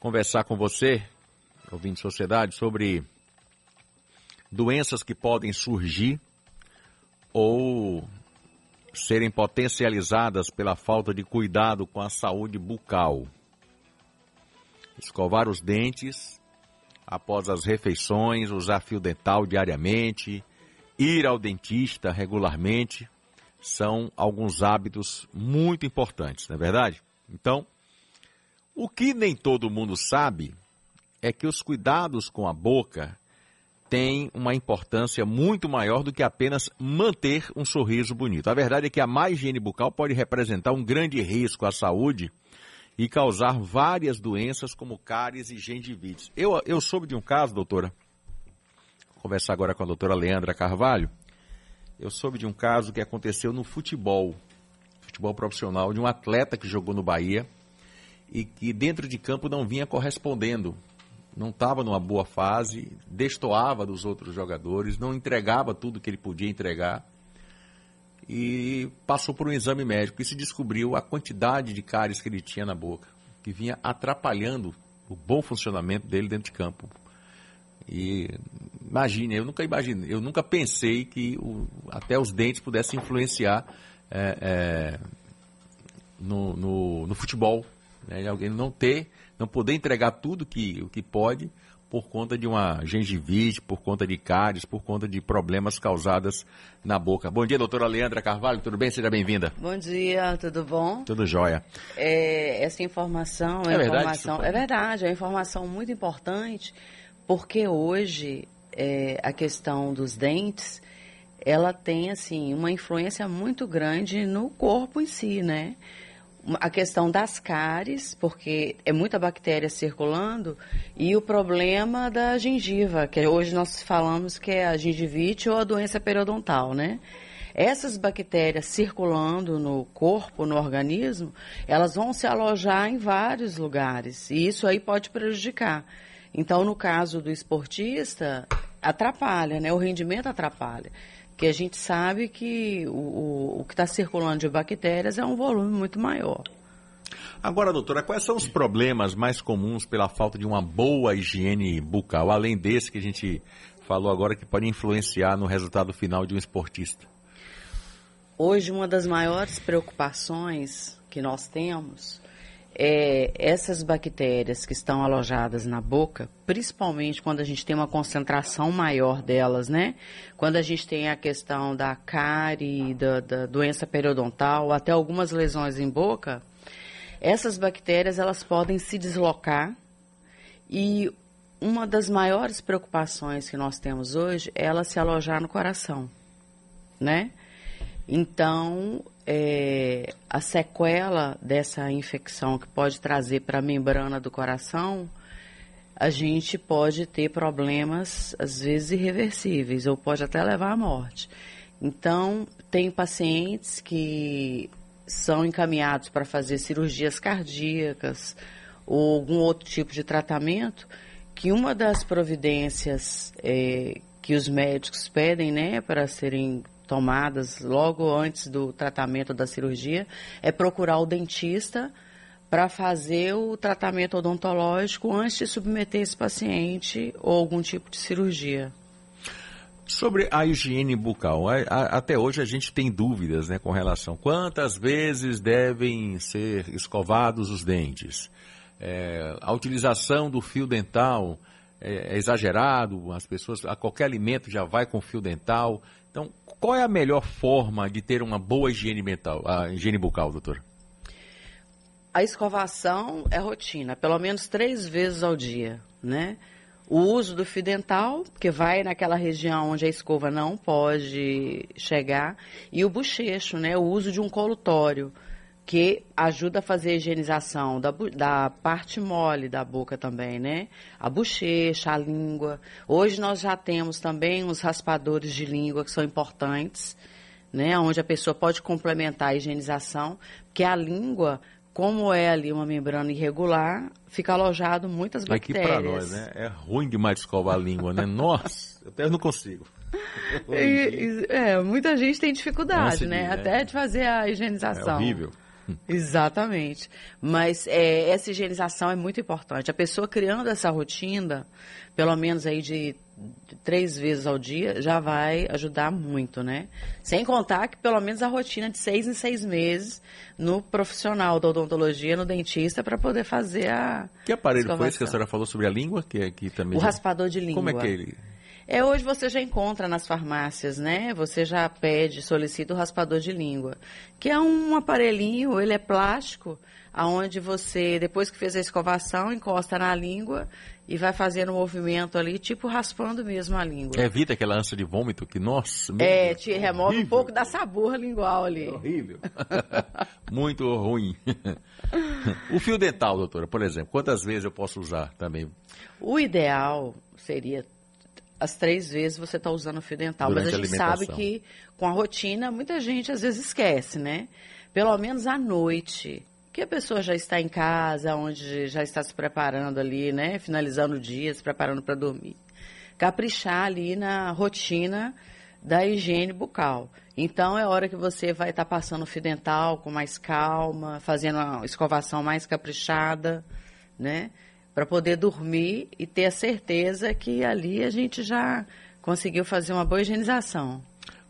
conversar com você, ouvinte sociedade, sobre doenças que podem surgir ou serem potencializadas pela falta de cuidado com a saúde bucal. Escovar os dentes após as refeições, usar fio dental diariamente, ir ao dentista regularmente, são alguns hábitos muito importantes, não é verdade? Então, o que nem todo mundo sabe é que os cuidados com a boca têm uma importância muito maior do que apenas manter um sorriso bonito. A verdade é que a má higiene bucal pode representar um grande risco à saúde e causar várias doenças como cáries e gengivite. Eu, eu soube de um caso, doutora, vou conversar agora com a doutora Leandra Carvalho, eu soube de um caso que aconteceu no futebol, futebol profissional, de um atleta que jogou no Bahia e que dentro de campo não vinha correspondendo não estava numa boa fase, destoava dos outros jogadores, não entregava tudo que ele podia entregar e passou por um exame médico e se descobriu a quantidade de cáries que ele tinha na boca, que vinha atrapalhando o bom funcionamento dele dentro de campo. E imagine, eu nunca imaginei, eu nunca pensei que o, até os dentes pudessem influenciar é, é, no, no, no futebol né? Alguém não ter, não poder entregar tudo que, o que pode por conta de uma gengivite, por conta de cáries, por conta de problemas causados na boca. Bom dia, doutora Leandra Carvalho, tudo bem? Seja bem-vinda. Bom dia, tudo bom? Tudo jóia. É, essa informação é, é informação, verdade, é verdade, é uma informação muito importante, porque hoje é, a questão dos dentes, ela tem assim uma influência muito grande no corpo em si, né? A questão das cáries, porque é muita bactéria circulando, e o problema da gengiva, que hoje nós falamos que é a gengivite ou a doença periodontal, né? Essas bactérias circulando no corpo, no organismo, elas vão se alojar em vários lugares, e isso aí pode prejudicar. Então, no caso do esportista, atrapalha, né? O rendimento atrapalha que a gente sabe que o, o, que está circulando de bactérias é um volume muito maior. Agora, doutora, quais são os problemas mais comuns pela falta de uma boa higiene bucal, além desse que a gente falou agora que pode influenciar no resultado final de um esportista? Hoje, uma das maiores preocupações que nós temos é, essas bactérias que estão alojadas na boca, principalmente quando a gente tem uma concentração maior delas, né? Quando a gente tem a questão da cárie, da, da doença periodontal, até algumas lesões em boca, essas bactérias elas podem se deslocar e uma das maiores preocupações que nós temos hoje é ela se alojar no coração, né? Então, é, a sequela dessa infecção que pode trazer para a membrana do coração, a gente pode ter problemas, às vezes, irreversíveis, ou pode até levar à morte. Então, tem pacientes que são encaminhados para fazer cirurgias cardíacas ou algum outro tipo de tratamento, que uma das providências é, que os médicos pedem, né, para serem tomadas logo antes do tratamento da cirurgia é procurar o dentista para fazer o tratamento odontológico antes de submeter esse paciente ou algum tipo de cirurgia. Sobre a higiene bucal, até hoje a gente tem dúvidas né, com relação quantas vezes devem ser escovados os dentes. É, a utilização do fio dental é, é exagerado, as pessoas, a qualquer alimento já vai com fio dental. Qual é a melhor forma de ter uma boa higiene mental, a higiene bucal, doutor? A escovação é rotina, pelo menos três vezes ao dia, né? O uso do fio dental, que vai naquela região onde a escova não pode chegar, e o bochecho, né? O uso de um colutório que ajuda a fazer a higienização da, da parte mole da boca também, né? A bochecha, a língua. Hoje nós já temos também os raspadores de língua que são importantes, né? Onde a pessoa pode complementar a higienização, porque a língua, como é ali uma membrana irregular, fica alojado muitas bactérias. Aqui para nós, né? É ruim demais escovar a língua, né? Nossa, eu até não consigo. E, é, muita gente tem dificuldade, né? Até de fazer a higienização. É horrível. Exatamente. Mas é, essa higienização é muito importante. A pessoa criando essa rotina, pelo menos aí de, três vezes ao dia, já vai ajudar muito, né? Sem contar que pelo menos a rotina de seis em seis meses no profissional da odontologia, no dentista, para poder fazer a. Que aparelho foi esse que a senhora falou sobre a língua? Que, que também o raspador de língua. Como é que ele. É, hoje você já encontra nas farmácias, né? Você já pede, solicita o raspador de língua, que é um aparelhinho, ele é plástico, aonde você, depois que fez a escovação, encosta na língua e vai fazendo um movimento ali, tipo raspando mesmo a língua. Evita aquela ânsia de vômito que, nossa, meu É, Deus, te remove horrível. um pouco da sabor lingual ali. É horrível. Muito ruim. o fio dental, doutora, por exemplo, quantas vezes eu posso usar também? O ideal seria as três vezes você está usando o fio dental. Durante Mas a gente a sabe que com a rotina, muita gente às vezes esquece, né? Pelo menos à noite, que a pessoa já está em casa, onde já está se preparando ali, né? Finalizando o dia, se preparando para dormir. Caprichar ali na rotina da higiene bucal. Então é hora que você vai estar tá passando o fio dental com mais calma, fazendo a escovação mais caprichada, né? Para poder dormir e ter a certeza que ali a gente já conseguiu fazer uma boa higienização.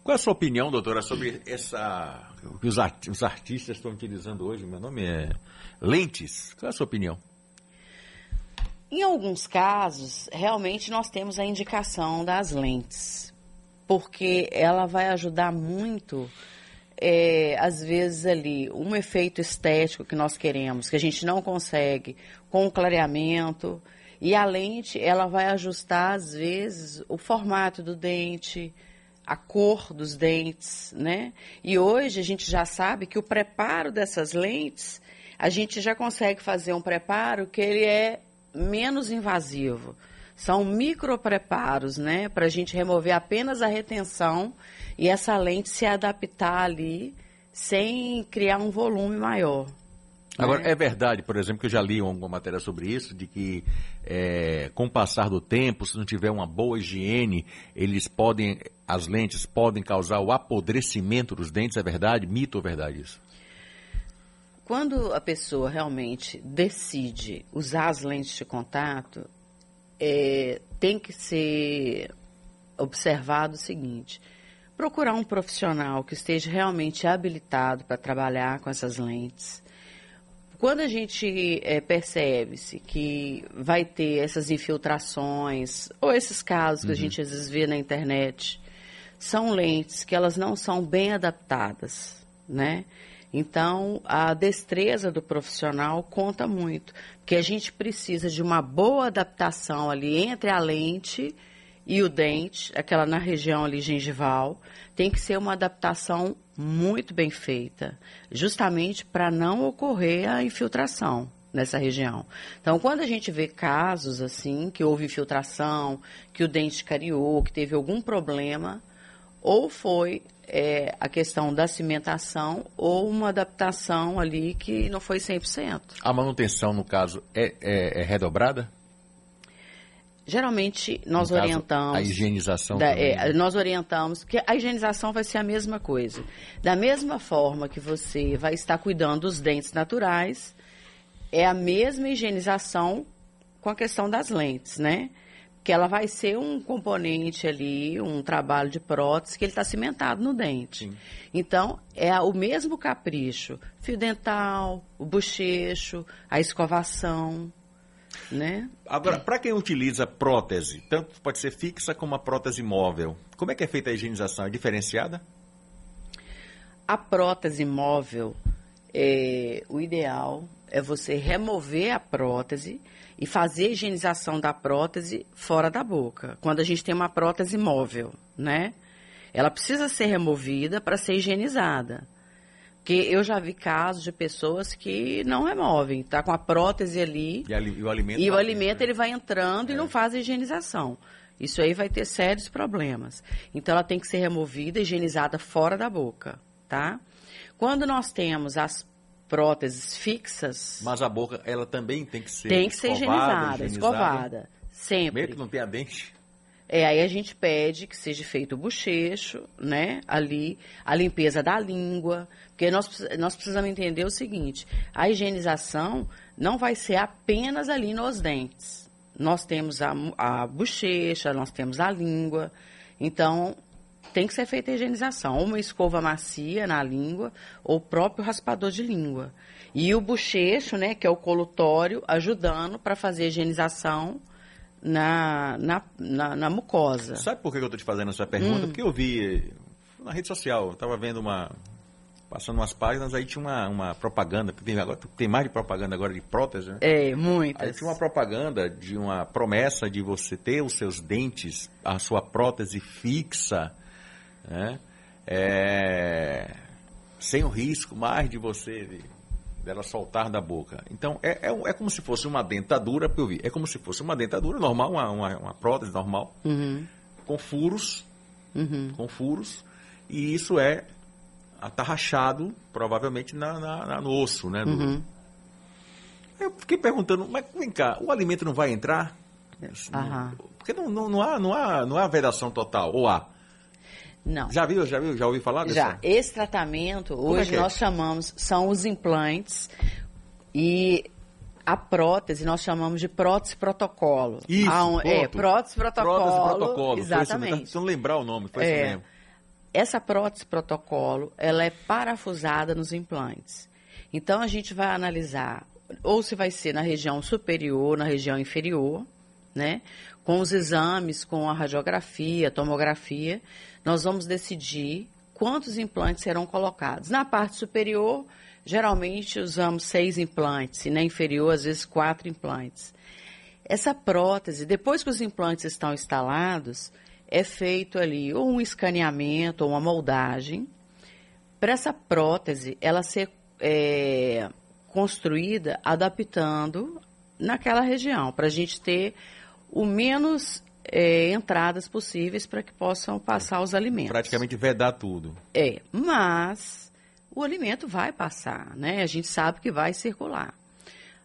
Qual é a sua opinião, doutora, sobre essa que os, art, os artistas estão utilizando hoje? Meu nome é lentes. Qual é a sua opinião? Em alguns casos, realmente nós temos a indicação das lentes, porque ela vai ajudar muito é, às vezes ali, um efeito estético que nós queremos, que a gente não consegue com o clareamento. E a lente, ela vai ajustar, às vezes, o formato do dente, a cor dos dentes, né? E hoje a gente já sabe que o preparo dessas lentes, a gente já consegue fazer um preparo que ele é menos invasivo. São micropreparos, né? Para a gente remover apenas a retenção e essa lente se adaptar ali sem criar um volume maior. Agora, né? é verdade, por exemplo, que eu já li uma matéria sobre isso, de que é, com o passar do tempo, se não tiver uma boa higiene, eles podem, as lentes podem causar o apodrecimento dos dentes, é verdade? Mito ou verdade isso? Quando a pessoa realmente decide usar as lentes de contato, é, tem que ser observado o seguinte: procurar um profissional que esteja realmente habilitado para trabalhar com essas lentes. Quando a gente é, percebe-se que vai ter essas infiltrações, ou esses casos que uhum. a gente às vezes vê na internet, são lentes que elas não são bem adaptadas, né? Então, a destreza do profissional conta muito, porque a gente precisa de uma boa adaptação ali entre a lente e o dente, aquela na região ali gengival, tem que ser uma adaptação muito bem feita, justamente para não ocorrer a infiltração nessa região. Então, quando a gente vê casos assim, que houve infiltração, que o dente cariou, que teve algum problema, ou foi é, a questão da cimentação ou uma adaptação ali que não foi 100%. A manutenção, no caso, é, é, é redobrada? Geralmente nós orientamos. A higienização. Da, é, nós orientamos que a higienização vai ser a mesma coisa. Da mesma forma que você vai estar cuidando dos dentes naturais, é a mesma higienização com a questão das lentes, né? Que ela vai ser um componente ali, um trabalho de prótese que ele está cimentado no dente. Sim. Então, é o mesmo capricho. Fio dental, o bochecho, a escovação, né? Agora, para quem utiliza prótese, tanto pode ser fixa como a prótese móvel, como é que é feita a higienização? É diferenciada? A prótese móvel, é, o ideal é você remover a prótese e fazer a higienização da prótese fora da boca, quando a gente tem uma prótese móvel, né? Ela precisa ser removida para ser higienizada. Porque eu já vi casos de pessoas que não removem, tá com a prótese ali. E, ali, e o alimento. E o alimento né? ele vai entrando é. e não faz a higienização. Isso aí vai ter sérios problemas. Então ela tem que ser removida, higienizada fora da boca, tá? Quando nós temos as próteses fixas. Mas a boca, ela também tem que ser Tem que ser higienizada, higienizada, escovada. Sempre. Mesmo que não tenha dente. É, aí a gente pede que seja feito o bochecho, né? Ali, a limpeza da língua. Porque nós, nós precisamos entender o seguinte: a higienização não vai ser apenas ali nos dentes. Nós temos a, a bochecha, nós temos a língua. Então, tem que ser feita a higienização. Ou uma escova macia na língua, ou o próprio raspador de língua. E o bochecho, né, que é o colutório, ajudando para fazer a higienização na, na, na, na, mucosa. Sabe por que eu estou te fazendo essa pergunta? Hum. Porque eu vi na rede social, eu estava vendo uma. Passando umas páginas, aí tinha uma, uma propaganda, tem, agora, tem mais de propaganda agora de prótese, né? É, muitas. Aí tinha uma propaganda de uma promessa de você ter os seus dentes, a sua prótese fixa, né? É, sem o risco mais de você dela soltar da boca. Então, é, é, é, como se fosse uma dentadura, eu vi, é como se fosse uma dentadura normal, uma, uma, uma prótese normal, uhum. com furos, uhum. com furos, e isso é atarrachado, provavelmente, na, na, na no osso, né? Do... Uhum. Eu fiquei perguntando, mas vem cá, o alimento não vai entrar? Porque não, não, não, há, não, há, não há vedação total, ou há? Não. Já viu, já viu, já ouvi falar Já. Esse tratamento, Como é hoje é nós é? chamamos, são os implantes e a prótese nós chamamos de prótese protocolo. Isso, a, É, prótese protocolo. Prótese protocolo. Exatamente. Se não lembrar o nome, foi é, isso mesmo. Essa prótese protocolo, ela é parafusada nos implantes. Então a gente vai analisar ou se vai ser na região superior, na região inferior, né? Com os exames, com a radiografia, a tomografia, nós vamos decidir quantos implantes serão colocados. Na parte superior, geralmente usamos seis implantes, e na inferior, às vezes, quatro implantes. Essa prótese, depois que os implantes estão instalados, é feito ali ou um escaneamento ou uma moldagem para essa prótese ela ser é, construída adaptando naquela região, para a gente ter o menos é, entradas possíveis para que possam passar os alimentos. Praticamente vedar tudo. É, mas o alimento vai passar, né? A gente sabe que vai circular.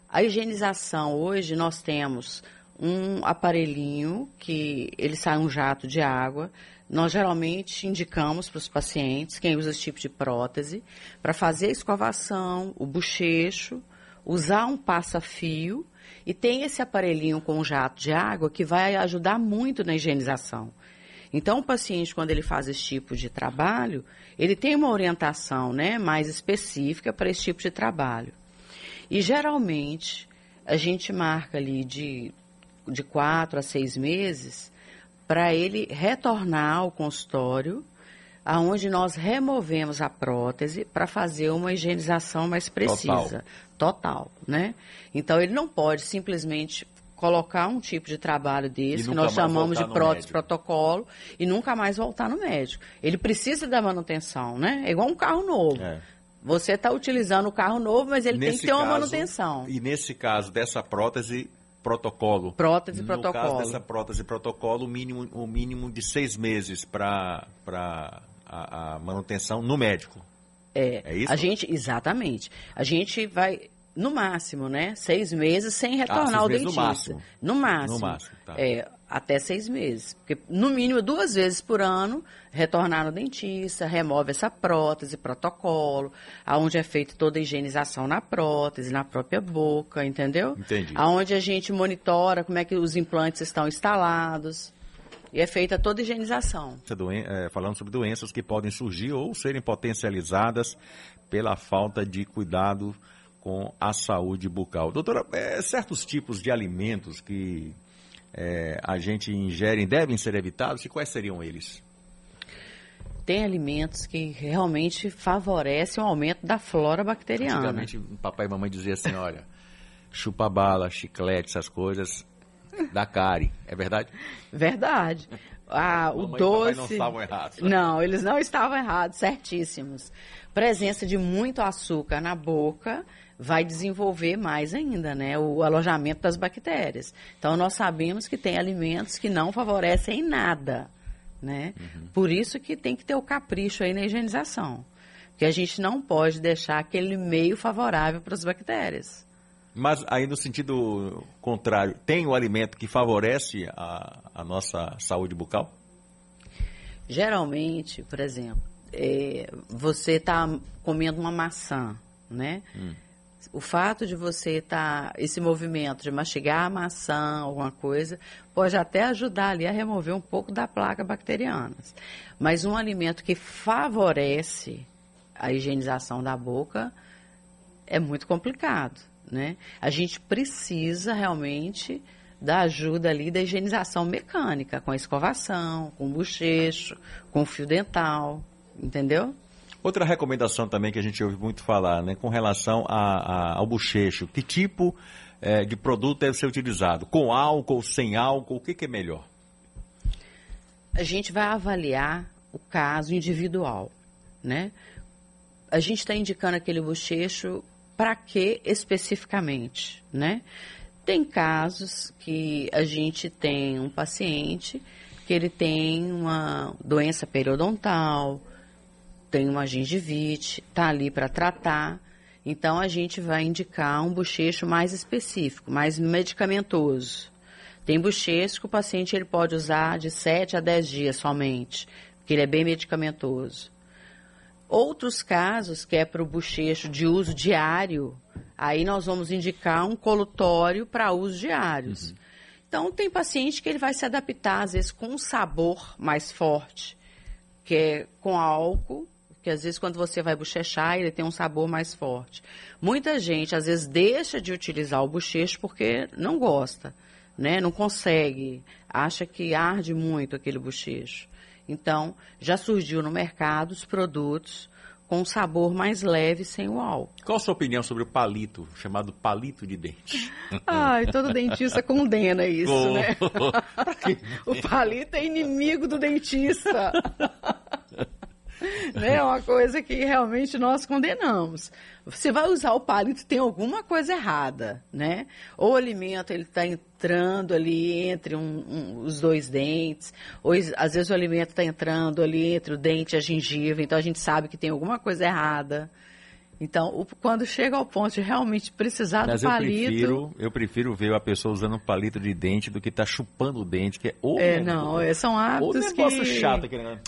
A higienização, hoje nós temos um aparelhinho que ele sai um jato de água. Nós geralmente indicamos para os pacientes, quem usa esse tipo de prótese, para fazer a escovação, o bochecho, usar um passa-fio e tem esse aparelhinho com jato de água que vai ajudar muito na higienização. Então, o paciente, quando ele faz esse tipo de trabalho, ele tem uma orientação né, mais específica para esse tipo de trabalho. E, geralmente, a gente marca ali de, de quatro a seis meses para ele retornar ao consultório aonde nós removemos a prótese para fazer uma higienização mais precisa, total. Total, né? Então ele não pode simplesmente colocar um tipo de trabalho desse que nós chamamos de prótese protocolo e nunca mais voltar no médico. Ele precisa da manutenção, né? É igual um carro novo. É. Você está utilizando o carro novo, mas ele nesse tem que ter uma caso, manutenção. E nesse caso dessa prótese protocolo. Prótese no protocolo. No caso dessa prótese protocolo, o mínimo, o mínimo de seis meses para a, a manutenção no médico. É, é isso? A gente, exatamente. A gente vai, no máximo, né? Seis meses sem retornar ah, ao dentista. No máximo. No máximo. No máximo, tá. É, até seis meses. Porque, no mínimo, duas vezes por ano, retornar no dentista, remove essa prótese, protocolo, aonde é feita toda a higienização na prótese, na própria boca, entendeu? Entendi. Aonde a gente monitora como é que os implantes estão instalados. E é feita toda a higienização. É, falando sobre doenças que podem surgir ou serem potencializadas pela falta de cuidado com a saúde bucal. Doutora, é, certos tipos de alimentos que é, a gente ingere devem ser evitados e quais seriam eles? Tem alimentos que realmente favorecem o aumento da flora bacteriana. Antigamente, papai e mamãe diziam assim, olha, chupa bala, chiclete, essas coisas, da cárie, é verdade? Verdade. Ah, o doce. não estavam errados. Né? Não, eles não estavam errados, certíssimos. Presença de muito açúcar na boca vai desenvolver mais ainda, né? O alojamento das bactérias. Então nós sabemos que tem alimentos que não favorecem nada, né? Uhum. Por isso que tem que ter o capricho aí na higienização. Porque a gente não pode deixar aquele meio favorável para as bactérias. Mas aí no sentido contrário, tem o alimento que favorece a, a nossa saúde bucal? Geralmente, por exemplo, é, você está comendo uma maçã, né? Hum. O fato de você estar, tá, esse movimento de mastigar a maçã, alguma coisa, pode até ajudar ali a remover um pouco da placa bacteriana. Mas um alimento que favorece a higienização da boca é muito complicado, né? A gente precisa realmente da ajuda ali da higienização mecânica, com a escovação, com o bochecho, com o fio dental, entendeu? Outra recomendação também que a gente ouve muito falar, né, com relação a, a, ao bochecho, que tipo é, de produto deve ser utilizado? Com álcool, sem álcool, o que, que é melhor? A gente vai avaliar o caso individual, né? A gente está indicando aquele bochecho para que especificamente, né? Tem casos que a gente tem um paciente que ele tem uma doença periodontal, tem uma gengivite, está ali para tratar. Então a gente vai indicar um bochecho mais específico, mais medicamentoso. Tem bochecho que o paciente ele pode usar de 7 a 10 dias somente, porque ele é bem medicamentoso. Outros casos, que é para o bochecho de uso diário, aí nós vamos indicar um colutório para uso diários. Uhum. Então, tem paciente que ele vai se adaptar, às vezes, com um sabor mais forte, que é com álcool, que às vezes quando você vai bochechar, ele tem um sabor mais forte. Muita gente, às vezes, deixa de utilizar o bochecho porque não gosta, né? Não consegue, acha que arde muito aquele bochecho. Então, já surgiu no mercado os produtos com um sabor mais leve sem o álcool. Qual a sua opinião sobre o palito, chamado palito de dente? Ai, todo dentista condena isso, oh. né? o palito é inimigo do dentista. né? É uma coisa que realmente nós condenamos. Você vai usar o palito, tem alguma coisa errada, né? Ou o alimento ele está entrando ali entre um, um, os dois dentes, ou às vezes o alimento está entrando ali entre o dente e a gengiva, então a gente sabe que tem alguma coisa errada. Então, o, quando chega ao ponto de realmente precisar Mas do palito... Eu prefiro, eu prefiro ver a pessoa usando um palito de dente do que estar tá chupando o dente, que é ou É, não, é, são hábitos que... negócio chato aqui, né?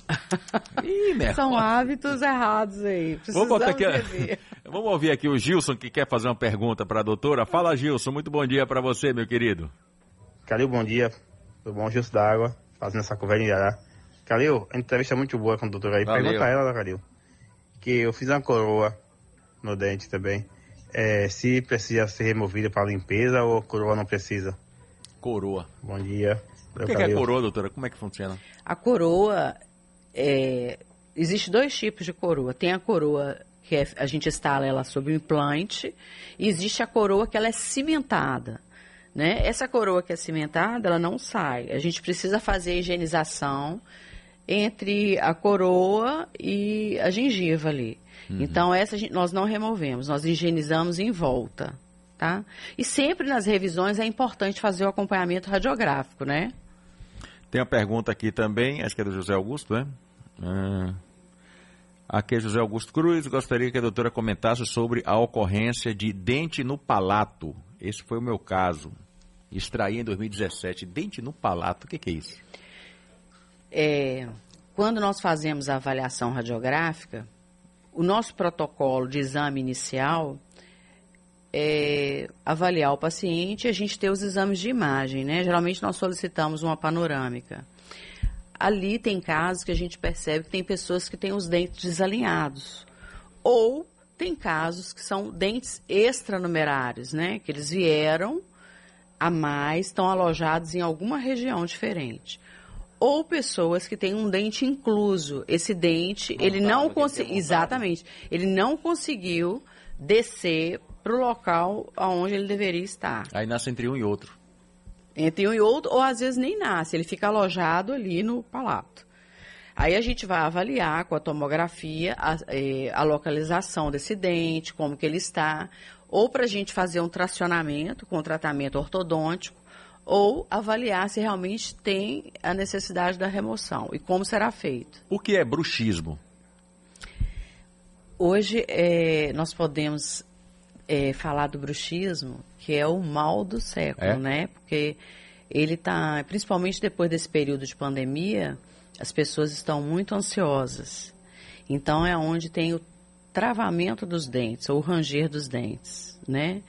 Ih, são hábitos errados aí. Vamos, botar aqui, Vamos ouvir aqui o Gilson, que quer fazer uma pergunta para a doutora. Fala, Gilson, muito bom dia para você, meu querido. Calil, bom dia. Tudo bom, Gilson da Água, fazendo essa conversa. Né? Calil, a entrevista é muito boa com a doutora aí. Valeu. Pergunta a ela, Calil, que eu fiz uma coroa no dente também. É, se precisa ser removida para limpeza ou coroa não precisa? Coroa. Bom dia. O que, que, é coroa, doutora? Como é que funciona? A coroa, é... existe dois tipos de coroa. Tem a coroa que é, a gente instala ela sobre o implante, e existe a coroa que ela é cimentada. Né? Essa coroa que é cimentada, ela não sai. A gente precisa fazer a higienização entre a coroa e a gengiva ali. Uhum. Então, essa nós não removemos, nós higienizamos em volta, tá? E sempre nas revisões é importante fazer o acompanhamento radiográfico, né? Tem uma pergunta aqui também, acho que é do José Augusto, né? Ah, aqui é José Augusto Cruz, gostaria que a doutora comentasse sobre a ocorrência de dente no palato. Esse foi o meu caso. Extraí em 2017 dente no palato, o que, que é isso? É, quando nós fazemos a avaliação radiográfica, o nosso protocolo de exame inicial é avaliar o paciente e a gente ter os exames de imagem, né? Geralmente nós solicitamos uma panorâmica. Ali tem casos que a gente percebe que tem pessoas que têm os dentes desalinhados. Ou tem casos que são dentes extranumerários, né? Que eles vieram a mais, estão alojados em alguma região diferente ou pessoas que têm um dente incluso. Esse dente, não ele não conseguiu. Exatamente. Ele não conseguiu descer para o local onde ele deveria estar. Aí nasce entre um e outro. Entre um e outro, ou às vezes nem nasce, ele fica alojado ali no palato. Aí a gente vai avaliar com a tomografia a, eh, a localização desse dente, como que ele está, ou para a gente fazer um tracionamento com tratamento ortodôntico, ou avaliar se realmente tem a necessidade da remoção e como será feito. O que é bruxismo? Hoje é, nós podemos é, falar do bruxismo, que é o mal do século, é? né? Porque ele está, principalmente depois desse período de pandemia, as pessoas estão muito ansiosas. Então é onde tem o travamento dos dentes, ou o ranger dos dentes, né?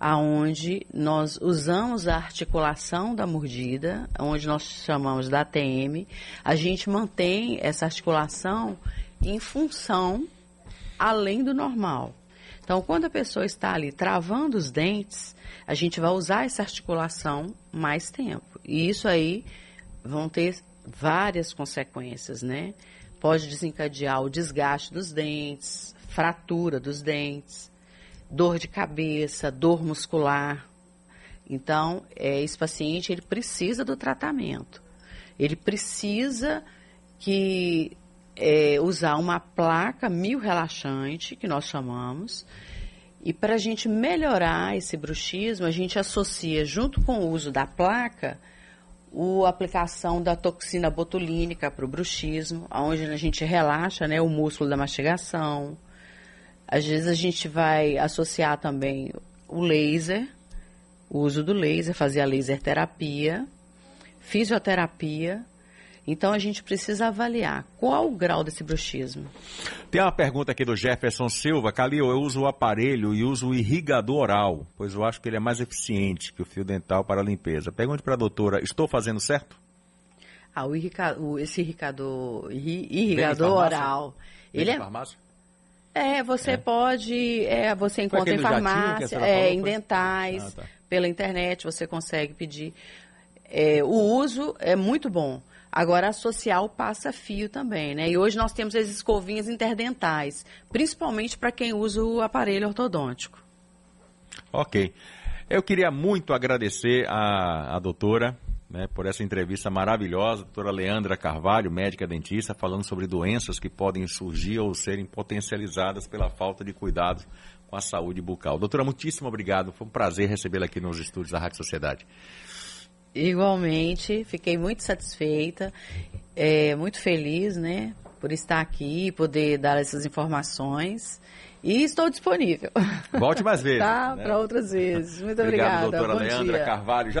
Aonde nós usamos a articulação da mordida, onde nós chamamos da ATM, a gente mantém essa articulação em função além do normal. Então, quando a pessoa está ali travando os dentes, a gente vai usar essa articulação mais tempo. E isso aí vão ter várias consequências, né? Pode desencadear o desgaste dos dentes, fratura dos dentes, dor de cabeça, dor muscular. Então, é, esse paciente ele precisa do tratamento. Ele precisa que é, usar uma placa mil relaxante, que nós chamamos, e para a gente melhorar esse bruxismo, a gente associa, junto com o uso da placa, a aplicação da toxina botulínica para o bruxismo, onde a gente relaxa né, o músculo da mastigação. Às vezes a gente vai associar também o laser, o uso do laser, fazer a laser terapia, fisioterapia então a gente precisa avaliar qual o grau desse bruxismo. Tem uma pergunta aqui do Jefferson Silva. Calil, eu uso o aparelho e uso o irrigador oral, pois eu acho que ele é mais eficiente que o fio dental para a limpeza. Pergunte para a doutora, estou fazendo certo? Ah, o, irrica, o esse irrigador, irrigador oral, ele é... Farmácia? É, você é. pode, é, você encontra em farmácia, é, em dentais, ah, tá. pela internet você consegue pedir. É, o uso é muito bom. Agora, associar o passa-fio também, né? E hoje nós temos as escovinhas interdentais, principalmente para quem usa o aparelho ortodôntico. Ok. Eu queria muito agradecer a, a doutora né, por essa entrevista maravilhosa, doutora Leandra Carvalho, médica dentista, falando sobre doenças que podem surgir ou serem potencializadas pela falta de cuidado com a saúde bucal. Doutora, muitíssimo obrigado. Foi um prazer recebê-la aqui nos estúdios da Rádio Sociedade. Igualmente, fiquei muito satisfeita, é, muito feliz, né, por estar aqui, poder dar essas informações. E estou disponível. Volte mais vezes. tá, né? para outras vezes. Muito Obrigado, obrigada. doutora Bom Leandra dia. Carvalho.